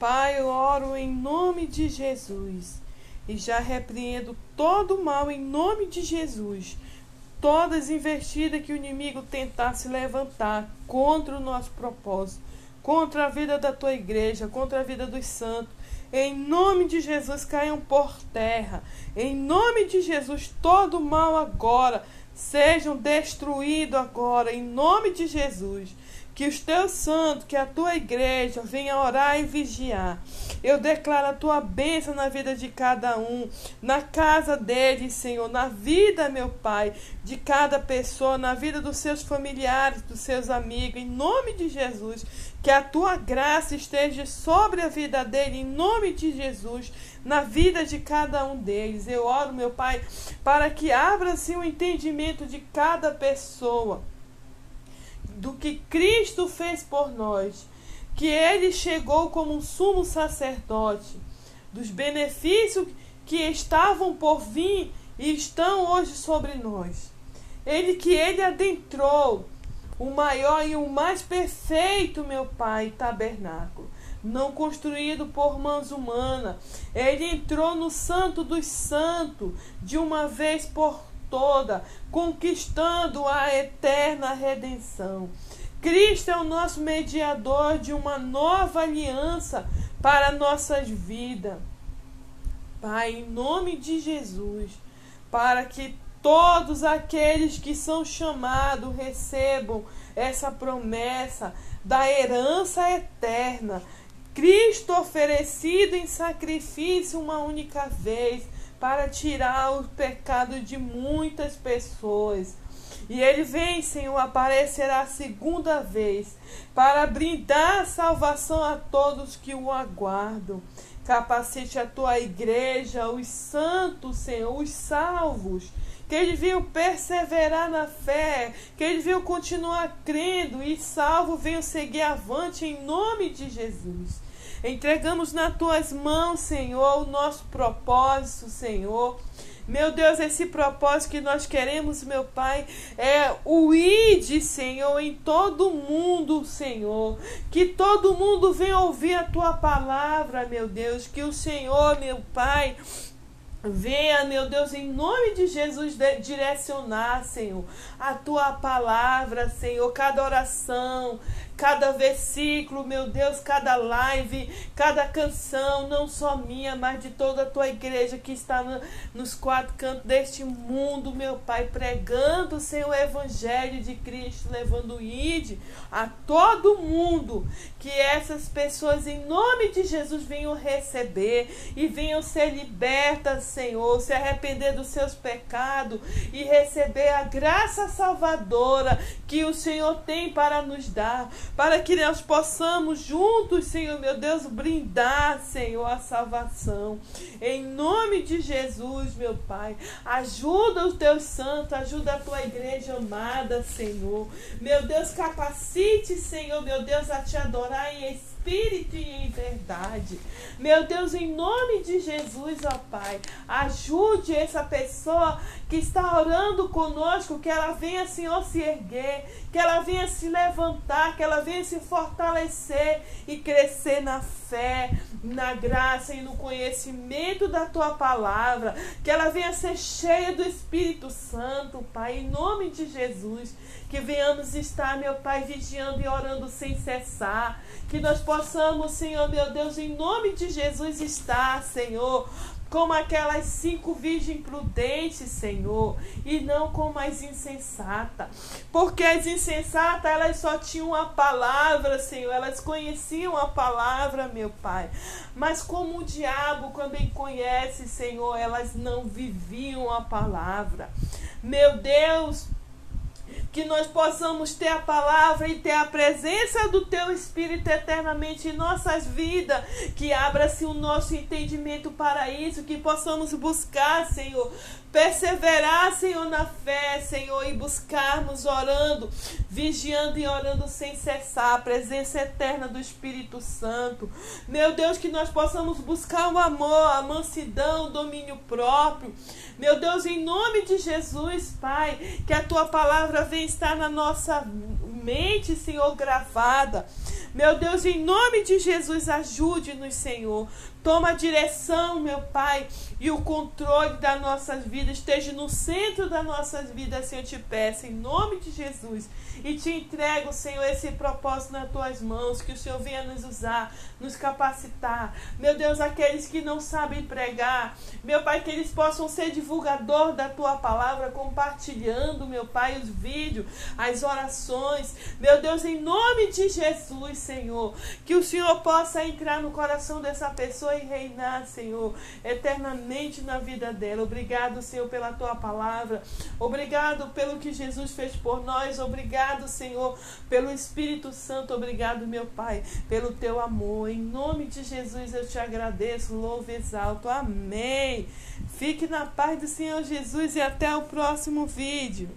Pai, eu oro em nome de Jesus e já repreendo todo o mal em nome de Jesus. Todas as investidas que o inimigo tentar se levantar contra o nosso propósito, contra a vida da tua igreja, contra a vida dos santos, em nome de Jesus caiam por terra. Em nome de Jesus, todo mal agora sejam destruídos agora, em nome de Jesus. Que os teus santos, que a tua igreja venha orar e vigiar. Eu declaro a tua bênção na vida de cada um, na casa deles, Senhor, na vida, meu Pai, de cada pessoa, na vida dos seus familiares, dos seus amigos, em nome de Jesus. Que a tua graça esteja sobre a vida dele, em nome de Jesus, na vida de cada um deles. Eu oro, meu Pai, para que abra-se o entendimento de cada pessoa do que Cristo fez por nós, que ele chegou como um sumo sacerdote, dos benefícios que estavam por vir e estão hoje sobre nós. Ele que ele adentrou o maior e o mais perfeito, meu Pai, tabernáculo, não construído por mãos humanas. Ele entrou no Santo dos Santos de uma vez por toda, conquistando a eterna redenção. Cristo é o nosso mediador de uma nova aliança para nossas vidas. Pai, em nome de Jesus, para que todos aqueles que são chamados recebam essa promessa da herança eterna. Cristo oferecido em sacrifício uma única vez para tirar o pecado de muitas pessoas. E ele vem, Senhor, aparecerá a segunda vez para brindar salvação a todos que o aguardam. Capacite a tua igreja, os santos, Senhor, os salvos, que eles venham perseverar na fé, que eles venham continuar crendo e salvo venham seguir avante em nome de Jesus. Entregamos nas tuas mãos, Senhor, o nosso propósito, Senhor. Meu Deus, esse propósito que nós queremos, meu Pai, é o ide, Senhor, em todo mundo, Senhor. Que todo mundo venha ouvir a tua palavra, meu Deus. Que o Senhor, meu Pai, Venha, meu Deus, em nome de Jesus, direcionar, Senhor, a tua palavra, Senhor, cada oração, cada versículo, meu Deus, cada live, cada canção, não só minha, mas de toda a tua igreja que está no, nos quatro cantos deste mundo, meu Pai, pregando, Senhor, o Evangelho de Cristo, levando o ID a todo mundo, que essas pessoas, em nome de Jesus, venham receber e venham ser libertas, Senhor, se arrepender dos seus pecados e receber a graça salvadora que o Senhor tem para nos dar para que nós possamos juntos, Senhor meu Deus, brindar, Senhor, a salvação. Em nome de Jesus, meu Pai, ajuda os teus santos, ajuda a tua igreja amada, Senhor. Meu Deus, capacite, Senhor, meu Deus, a te adorar em espírito e em verdade. Meu Deus, em nome de Jesus, ó Pai, ajude essa pessoa que está orando conosco, que ela venha, Senhor, se erguer, que ela venha se levantar, que ela venha se fortalecer e crescer na fé, na graça e no conhecimento da tua palavra, que ela venha ser cheia do Espírito Santo, Pai, em nome de Jesus, que venhamos estar, meu Pai, vigiando e orando sem cessar, que nós possamos, Senhor, meu Deus, em nome de Jesus, estar, Senhor, como aquelas cinco virgens prudentes, Senhor, e não como as insensatas. Porque as insensatas, elas só tinham a palavra, Senhor, elas conheciam a palavra, meu Pai. Mas como o diabo também conhece, Senhor, elas não viviam a palavra. Meu Deus, que nós possamos ter a palavra e ter a presença do Teu Espírito eternamente em nossas vidas, que abra-se o nosso entendimento para isso, que possamos buscar, Senhor, perseverar, Senhor, na fé, Senhor, e buscarmos orando, vigiando e orando sem cessar, a presença eterna do Espírito Santo. Meu Deus, que nós possamos buscar o amor, a mansidão, o domínio próprio. Meu Deus, em nome de Jesus, Pai, que a tua palavra venha estar na nossa mente, Senhor, gravada Meu Deus, em nome de Jesus, ajude-nos, Senhor. Toma a direção, meu Pai, e o controle das nossas vidas. Esteja no centro das nossas vidas, Senhor, te peço, em nome de Jesus. E te entrego, Senhor, esse propósito nas tuas mãos. Que o Senhor venha nos usar, nos capacitar. Meu Deus, aqueles que não sabem pregar, meu Pai, que eles possam ser divulgador da tua palavra, compartilhando, meu Pai, os vídeos, as orações. Meu Deus, em nome de Jesus, Senhor, que o Senhor possa entrar no coração dessa pessoa e reinar, Senhor, eternamente na vida dela. Obrigado, Senhor, pela tua palavra. Obrigado pelo que Jesus fez por nós. Obrigado, Senhor, pelo Espírito Santo. Obrigado, meu Pai, pelo teu amor. Em nome de Jesus eu te agradeço, louvo exalto. Amém. Fique na paz do Senhor Jesus e até o próximo vídeo.